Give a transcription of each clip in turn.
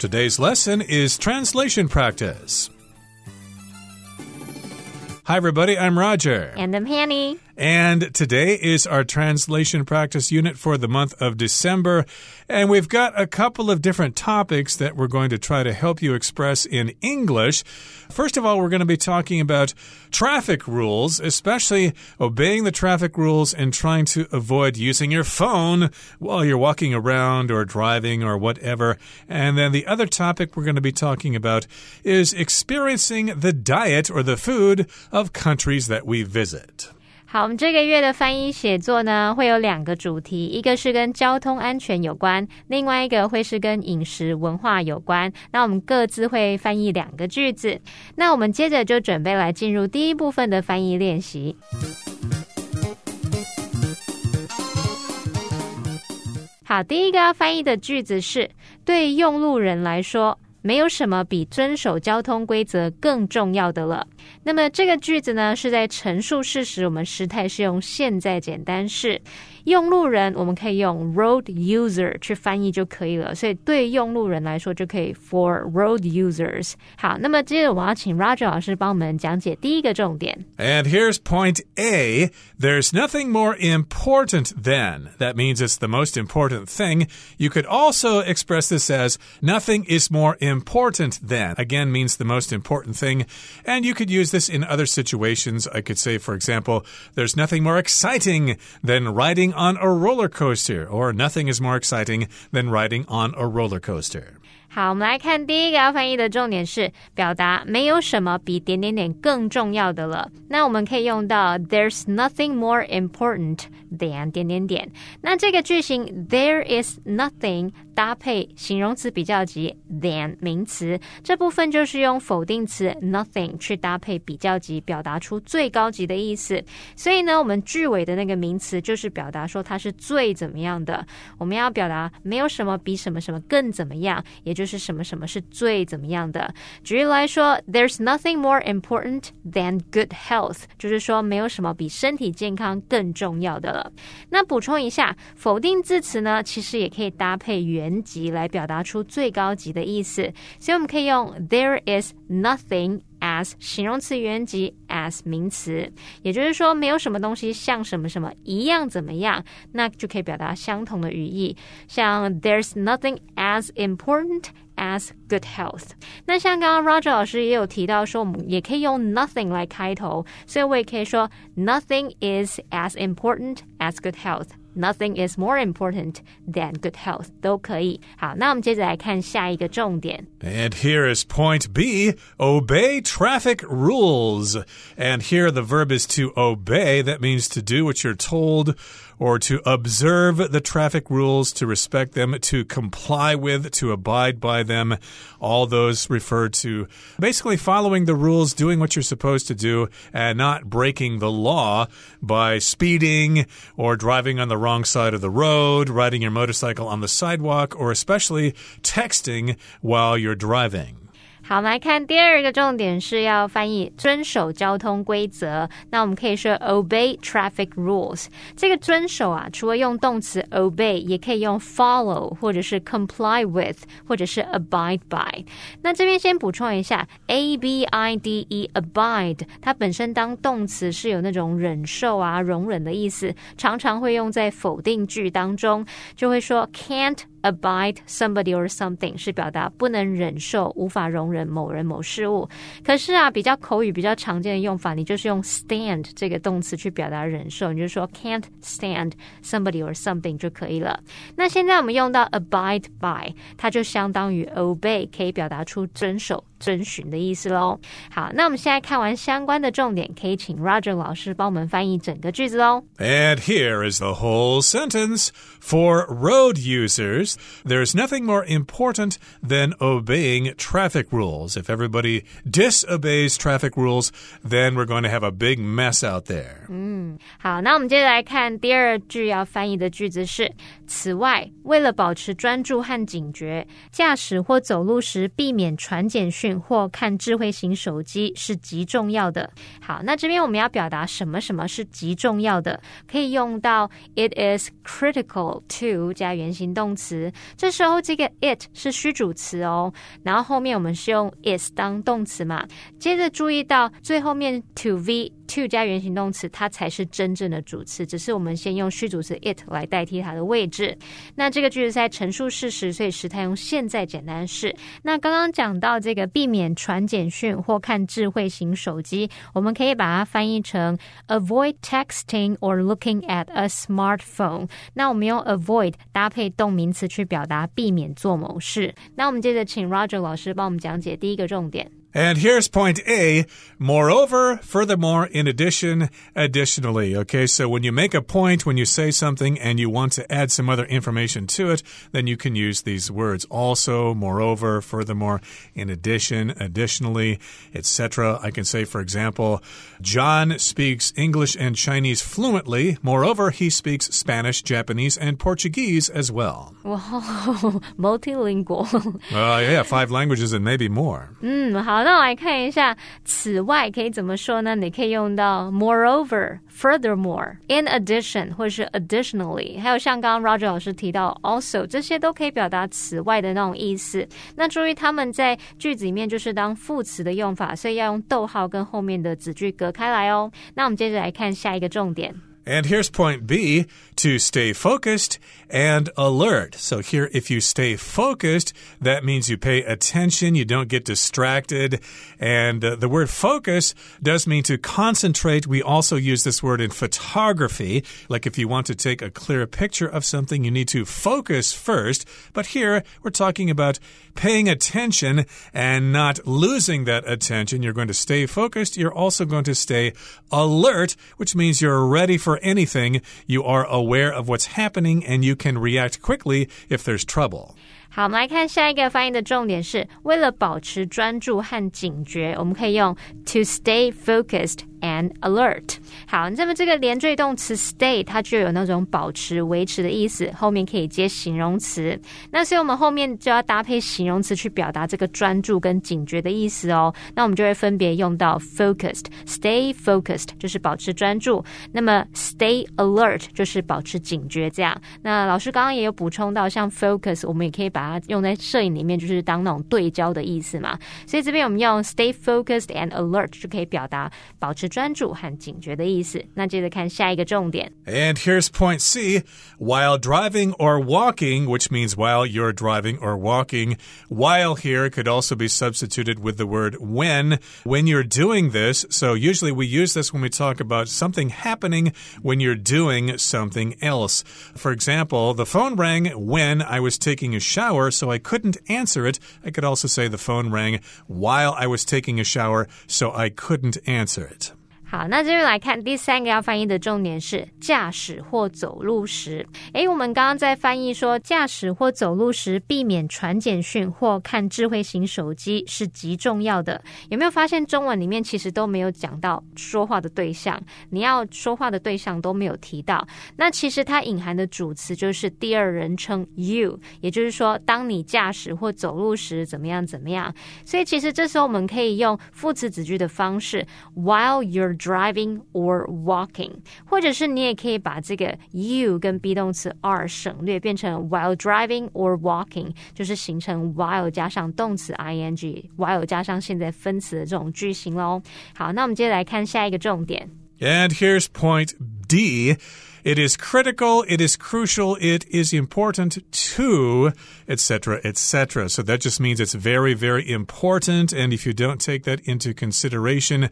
Today's lesson is translation practice. Hi, everybody. I'm Roger. And I'm Hanny. And today is our translation practice unit for the month of December. And we've got a couple of different topics that we're going to try to help you express in English. First of all, we're going to be talking about traffic rules, especially obeying the traffic rules and trying to avoid using your phone while you're walking around or driving or whatever. And then the other topic we're going to be talking about is experiencing the diet or the food of countries that we visit. 好，我们这个月的翻译写作呢，会有两个主题，一个是跟交通安全有关，另外一个会是跟饮食文化有关。那我们各自会翻译两个句子。那我们接着就准备来进入第一部分的翻译练习。好，第一个要翻译的句子是：对用路人来说。没有什么比遵守交通规则更重要的了。那么这个句子呢，是在陈述事实，我们时态是用现在简单式。用路人我们可以用 road user 去翻译就可以了，所以对用路人来说就可以 for road users。好，那么接着我要请 Roger 老师帮我们讲解第一个重点。And here's point A. There's nothing more important than. That means it's the most important thing. You could also express this as nothing is more important than. Again, means the most important thing. And you could use this in other situations. I could say, for example, there's nothing more exciting than riding riding on a roller coaster, or nothing is more exciting than riding on a roller coaster. 好，我们来看第一个要翻译的重点是表达没有什么比点点点更重要的了。那我们可以用到 There's nothing more important than 点点点。那这个句型 There is nothing 搭配形容词比较级 than 名词，这部分就是用否定词 nothing 去搭配比较级，表达出最高级的意思。所以呢，我们句尾的那个名词就是表达说它是最怎么样的。我们要表达没有什么比什么什么更怎么样，也就就是什么什么是最怎么样的。举例来说，There's nothing more important than good health，就是说没有什么比身体健康更重要的了。那补充一下，否定字词呢，其实也可以搭配原级来表达出最高级的意思。所以我们可以用 There is nothing。As 形容词原级 as 名词，也就是说没有什么东西像什么什么一样怎么样，那就可以表达相同的语义。像 There's nothing as important as good health。那像刚刚 Roger 老师也有提到说，我们也可以用 nothing 来开头，所以我也可以说 Nothing is as important as good health。Nothing is more important than good health，都可以。好，那我们接着来看下一个重点。And here is point B: obey traffic rules. And here the verb is to obey. That means to do what you're told or to observe the traffic rules, to respect them, to comply with, to abide by them. All those refer to basically following the rules, doing what you're supposed to do, and not breaking the law by speeding or driving on the wrong side of the road, riding your motorcycle on the sidewalk, or especially texting while you're driving. 好，我们来看第二个重点是要翻译遵守交通规则。那我们可以说 obey traffic rules。这个遵守啊，除了用动词 obey，也可以用 follow，或者是 comply with，或者是 abide by。那这边先补充一下，a b i d e abide，它本身当动词是有那种忍受啊、容忍的意思，常常会用在否定句当中，就会说 can't。Abide somebody or something 是表达不能忍受、无法容忍某人某事物。可是啊，比较口语、比较常见的用法，你就是用 stand 这个动词去表达忍受，你就说 can't stand somebody or something 就可以了。那现在我们用到 abide by，它就相当于 obey，可以表达出遵守。遵循的意思喽。好，那我们现在看完相关的重点，可以请 Roger 老师帮我们翻译整个句子喽。And here is the whole sentence. For road users, there's nothing more important than obeying traffic rules. If everybody disobeys traffic rules, then we're going to have a big mess out there. 嗯，好，那我们接着来看第二句要翻译的句子是：此外，为了保持专注和警觉，驾驶或走路时避免传简讯。 或看智慧型手机是极重要的。好，那这边我们要表达什么什么是极重要的，可以用到 it is critical to 加原形动词。这时候这个 it 是虚主词哦，然后后面我们是用 is 当动词嘛。接着注意到最后面 to v。To 加原形动词，它才是真正的主词，只是我们先用虚主词 it 来代替它的位置。那这个句子在陈述事实，所以时态用现在简单式。那刚刚讲到这个避免传简讯或看智慧型手机，我们可以把它翻译成 avoid texting or looking at a smartphone。那我们用 avoid 搭配动名词去表达避免做某事。那我们接着请 Roger 老师帮我们讲解第一个重点。And here's point A. Moreover, furthermore, in addition, additionally. Okay, so when you make a point, when you say something and you want to add some other information to it, then you can use these words also, moreover, furthermore, in addition, additionally, etc. I can say, for example, John speaks English and Chinese fluently. Moreover, he speaks Spanish, Japanese, and Portuguese as well. Wow, multilingual. uh, yeah, five languages and maybe more. 嗯，好。那我来看一下，此外可以怎么说呢？你可以用到 moreover、furthermore、in addition 或是 additionally，还有像刚刚 Roger 老师提到 also，这些都可以表达此外的那种意思。那注意他们在句子里面就是当副词的用法，所以要用逗号跟后面的子句隔开来哦。那我们接着来看下一个重点。And here's point B to stay focused and alert. So here, if you stay focused, that means you pay attention, you don't get distracted. And uh, the word focus does mean to concentrate. We also use this word in photography. Like if you want to take a clear picture of something, you need to focus first. But here, we're talking about paying attention and not losing that attention. You're going to stay focused. You're also going to stay alert, which means you're ready for anything. You are aware of what's happening and you can react quickly if there's trouble. 好，我们来看下一个发音的重点是，为了保持专注和警觉，我们可以用 to stay focused and alert。好，那么这个连缀动词 stay 它就有那种保持、维持的意思，后面可以接形容词。那所以我们后面就要搭配形容词去表达这个专注跟警觉的意思哦。那我们就会分别用到 focused，stay focused 就是保持专注，那么 stay alert 就是保持警觉。这样，那老师刚刚也有补充到，像 focus 我们也可以把它用在摄影里面，就是当那种对焦的意思嘛。所以这边我们用 stay focused and alert 就可以表达保持。专注和警觉的意思。那接着看下一个重点。And here's point C. While driving or walking, which means while you're driving or walking, while here could also be substituted with the word when. When you're doing this, so usually we use this when we talk about something happening when you're doing something else. For example, the phone rang when I was taking a shower, so I couldn't answer it. I could also say the phone rang while I was taking a shower, so I couldn't answer it. 好，那这边来看第三个要翻译的重点是驾驶或走路时。诶，我们刚刚在翻译说驾驶或走路时避免传简讯或看智慧型手机是极重要的。有没有发现中文里面其实都没有讲到说话的对象？你要说话的对象都没有提到。那其实它隐含的主词就是第二人称 you，也就是说，当你驾驶或走路时怎么样怎么样。所以其实这时候我们可以用副词子句的方式，while you're driving or walking，或者是你也可以把这个 you 跟 be 动词 are 省略，变成 while driving or walking，就是形成 while 加上动词 ing，while 加上现在分词的这种句型喽。好，那我们接着来看下一个重点。And here's point D. It is critical, it is crucial, it is important to, etc., etc. So that just means it's very, very important. And if you don't take that into consideration,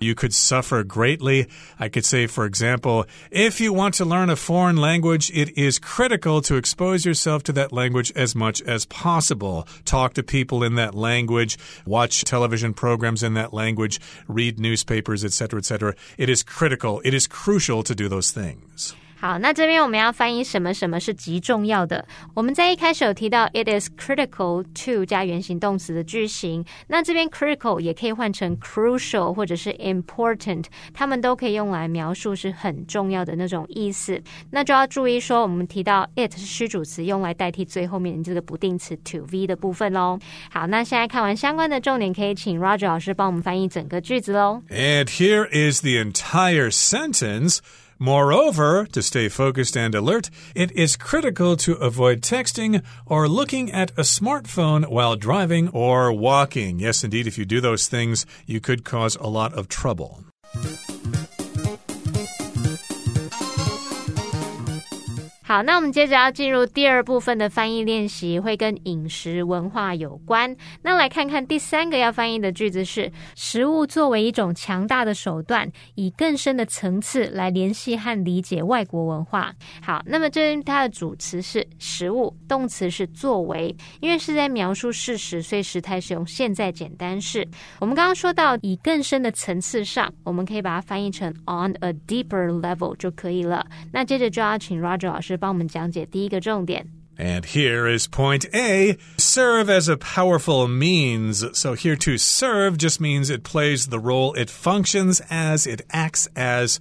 you could suffer greatly. I could say, for example, if you want to learn a foreign language, it is critical to expose yourself to that language as much as possible. Talk to people in that language, watch television programs in that language, read newspapers, etc., etc. It is critical, it is crucial to do those things. 好，那这边我们要翻译什么什么是极重要的。我们在一开始有提到 it is critical to 加原形动词的句型，那这边 critical 也可以换成 crucial 或者是 important，它们都可以用来描述是很重要的那种意思。那就要注意说，我们提到 it 是虚主词，用来代替最后面这个不定词 to v 的部分喽。好，那现在看完相关的重点，可以请 Roger 老师帮我们翻译整个句子喽。And here is the entire sentence. Moreover, to stay focused and alert, it is critical to avoid texting or looking at a smartphone while driving or walking. Yes, indeed, if you do those things, you could cause a lot of trouble. 好，那我们接着要进入第二部分的翻译练习，会跟饮食文化有关。那来看看第三个要翻译的句子是：食物作为一种强大的手段，以更深的层次来联系和理解外国文化。好，那么这它的主词是食物，动词是作为，因为是在描述事实，所以时态是用现在简单式。我们刚刚说到以更深的层次上，我们可以把它翻译成 on a deeper level 就可以了。那接着就要请 Roger 老师。帮我们讲解第一个重点。And here is point A serve as a powerful means. So, here to serve just means it plays the role, it functions as, it acts as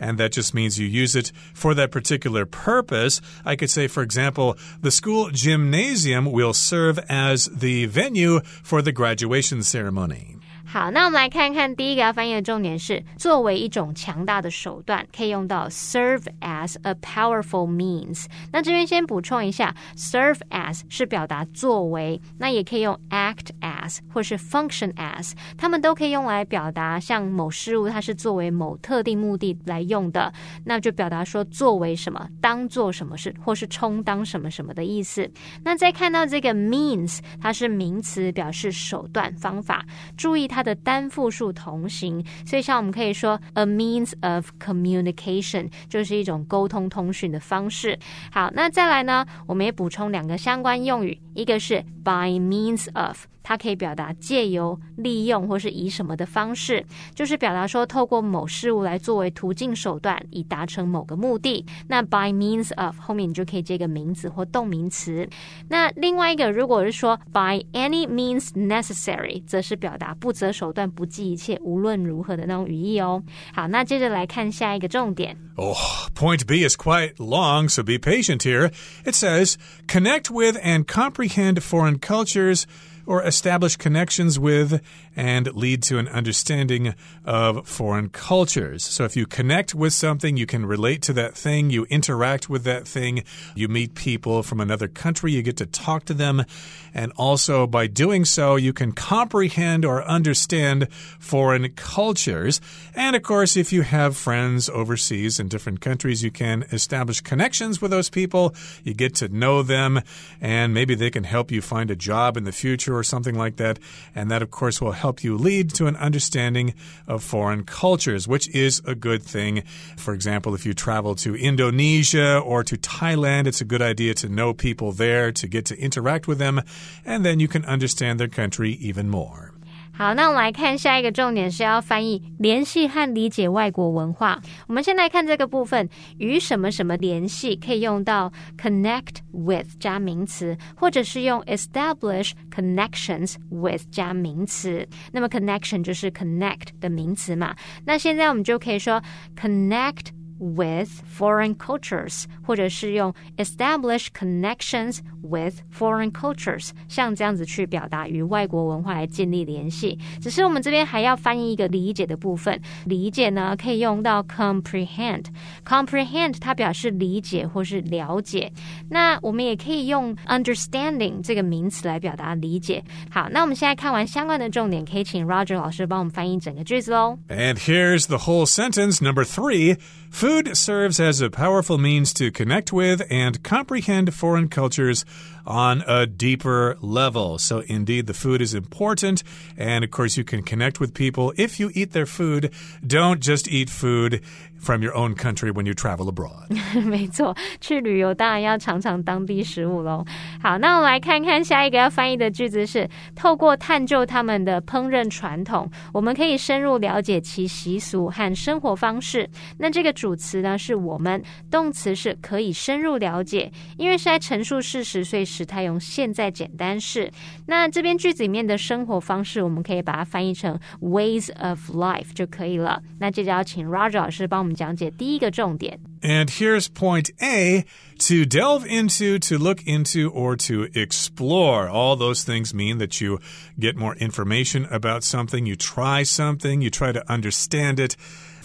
and that just means you use it for that particular purpose. I could say, for example, the school gymnasium will serve as the venue for the graduation ceremony. 好，那我们来看看第一个要翻译的重点是作为一种强大的手段，可以用到 serve as a powerful means。那这边先补充一下，serve as 是表达作为，那也可以用 act as 或是 function as，它们都可以用来表达像某事物它是作为某特定目的来用的，那就表达说作为什么，当做什么事，或是充当什么什么的意思。那再看到这个 means，它是名词，表示手段、方法。注意它。它的单复数同形，所以像我们可以说 a means of communication 就是一种沟通通讯的方式。好，那再来呢，我们也补充两个相关用语，一个是 by means of。它可以表达借由、利用或是以什么的方式，就是表达说透过某事物来作为途径手段，以达成某个目的。那 by means of 后面你就可以接个名词或动名词。那另外一个，如果是说 by any means necessary，则是表达不择手段、不计一切、无论如何的那种语义哦。好，那接着来看下一个重点。Oh, point B is quite long, so be patient here. It says connect with and comprehend foreign cultures or establish connections with and lead to an understanding of foreign cultures. So if you connect with something, you can relate to that thing, you interact with that thing, you meet people from another country, you get to talk to them, and also by doing so, you can comprehend or understand foreign cultures. And of course, if you have friends overseas in different countries, you can establish connections with those people, you get to know them, and maybe they can help you find a job in the future or something like that. And that, of course, will help you lead to an understanding of foreign cultures, which is a good thing. For example, if you travel to Indonesia or to Thailand, it's a good idea to know people there, to get to interact with them, and then you can understand their country even more. 好，那我们来看下一个重点是要翻译联系和理解外国文化。我们先来看这个部分，与什么什么联系，可以用到 connect with 加名词，或者是用 establish connections with 加名词。那么 connection 就是 connect 的名词嘛？那现在我们就可以说 connect。with foreign cultures，或者是用 establish connections with foreign cultures，像这样子去表达与外国文化来建立联系。只是我们这边还要翻译一个理解的部分，理解呢可以用到 comprehend。comprehend 它表示理解或是了解。那我们也可以用 understanding 这个名词来表达理解。好，那我们现在看完相关的重点，可以请 Roger 老师帮我们翻译整个句子喽。And here's the whole sentence number three. Food serves as a powerful means to connect with and comprehend foreign cultures on a deeper level. So, indeed, the food is important. And of course, you can connect with people if you eat their food. Don't just eat food from your own country when you travel abroad. 没错，去旅游当然要尝尝当地食物喽。好，那我们来看看下一个要翻译的句子是：透过探究他们的烹饪传统，我们可以深入了解其习俗和生活方式。那这个主词呢是我们，动词是可以深入了解，因为是在陈述事实，所以 时态用现在简单式。那这边句子里面的生活方式，我们可以把它翻译成 ways of life 就可以了。那接着要请 Roger 老师帮我们讲解第一个重点。And here's point A to delve into, to look into, or to explore. All those things mean that you get more information about something, you try something, you try to understand it.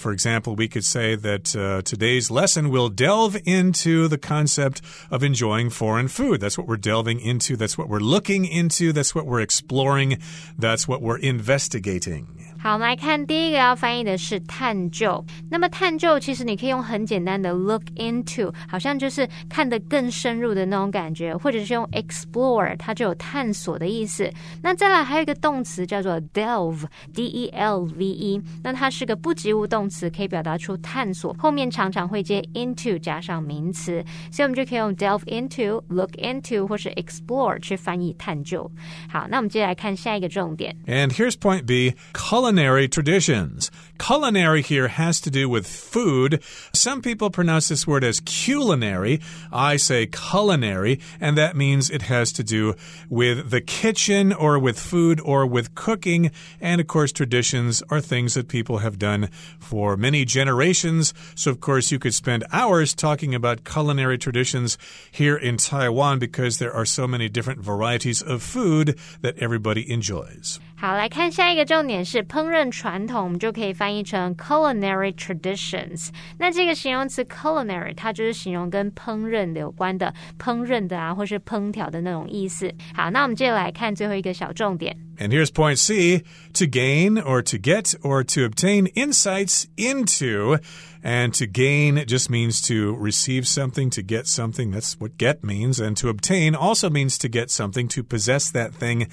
For example, we could say that uh, today's lesson will delve into the concept of enjoying foreign food. That's what we're delving into. That's what we're looking into. That's what we're exploring. That's what we're investigating. 好，我们来看第一个要翻译的是探究。那么探究其实你可以用很简单的 look into，好像就是看得更深入的那种感觉，或者是用 explore，它就有探索的意思。那再来还有一个动词叫做 delve，d e l v e，那它是个不及物动词，可以表达出探索，后面常常会接 into 加上名词，所以我们就可以用 delve into，look into 或是 explore 去翻译探究。好，那我们接下来看下一个重点。And here's point B: culinary culinary traditions. Culinary here has to do with food. Some people pronounce this word as culinary. I say culinary, and that means it has to do with the kitchen or with food or with cooking. And of course, traditions are things that people have done for many generations. So, of course, you could spend hours talking about culinary traditions here in Taiwan because there are so many different varieties of food that everybody enjoys. 好，来看下一个重点是烹饪传统，我们就可以翻译成 culinary traditions。那这个形容词 culinary，它就是形容跟烹饪有关的、烹饪的啊，或是烹调的那种意思。好，那我们接着来看最后一个小重点。And here's point C to gain or to get or to obtain insights into. And to gain just means to receive something, to get something. That's what get means. And to obtain also means to get something, to possess that thing.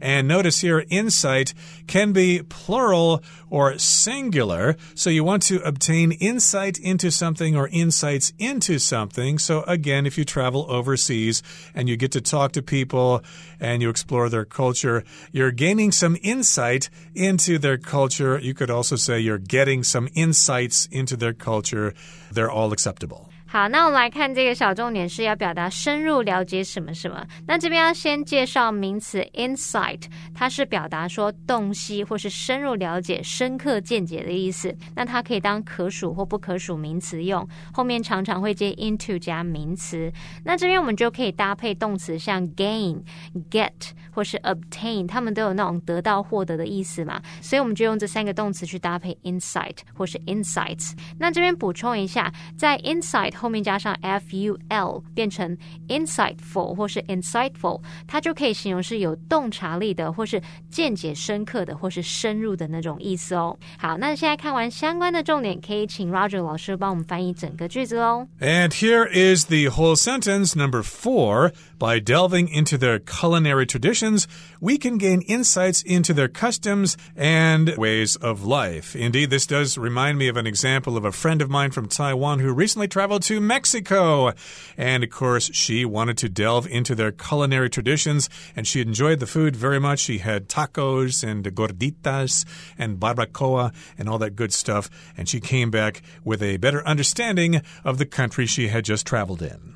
And notice here, insight can be plural or singular. So you want to obtain insight into something or insights into something. So again, if you travel overseas and you get to talk to people and you explore their culture, you're gaining some insight into their culture. You could also say you're getting some insights into their culture. They're all acceptable. 好，那我们来看这个小重点是要表达深入了解什么什么。那这边要先介绍名词 insight，它是表达说洞悉或是深入了解、深刻见解的意思。那它可以当可数或不可数名词用，后面常常会接 into 加名词。那这边我们就可以搭配动词，像 gain、get 或是 obtain，它们都有那种得到、获得的意思嘛。所以我们就用这三个动词去搭配 insight 或是 insights。那这边补充一下，在 insight。面加上 f u l 变成 insightful 或是 insightful，它就可以形容是有洞察力的，或是见解深刻的，或是深入的那种意思哦。好，那现在看完相关的重点，可以请 Roger 老师帮我们翻译整个句子哦。And here is the whole sentence number four. By delving into their culinary traditions, we can gain insights into their customs and ways of life. Indeed, this does remind me of an example of a friend of mine from Taiwan who recently traveled to Mexico. And of course, she wanted to delve into their culinary traditions and she enjoyed the food very much. She had tacos and gorditas and barbacoa and all that good stuff. And she came back with a better understanding of the country she had just traveled in.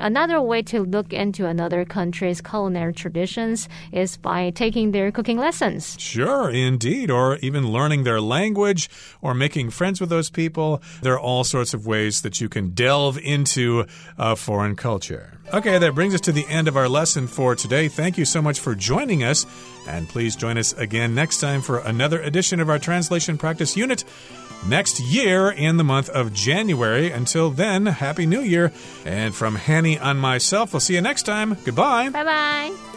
Another way to look into another country's culinary traditions is by taking their cooking lessons. Sure, indeed. Or even learning their language or making friends with those people. There are all sorts of ways that you can delve into a foreign culture. Okay, that brings us to the end of our lesson for today. Thank you so much for joining us. And please join us again next time for another edition of our translation practice unit next year in the month of January. Until then, Happy New Year. And from Hanny and myself, we'll see you next time. Goodbye. Bye bye.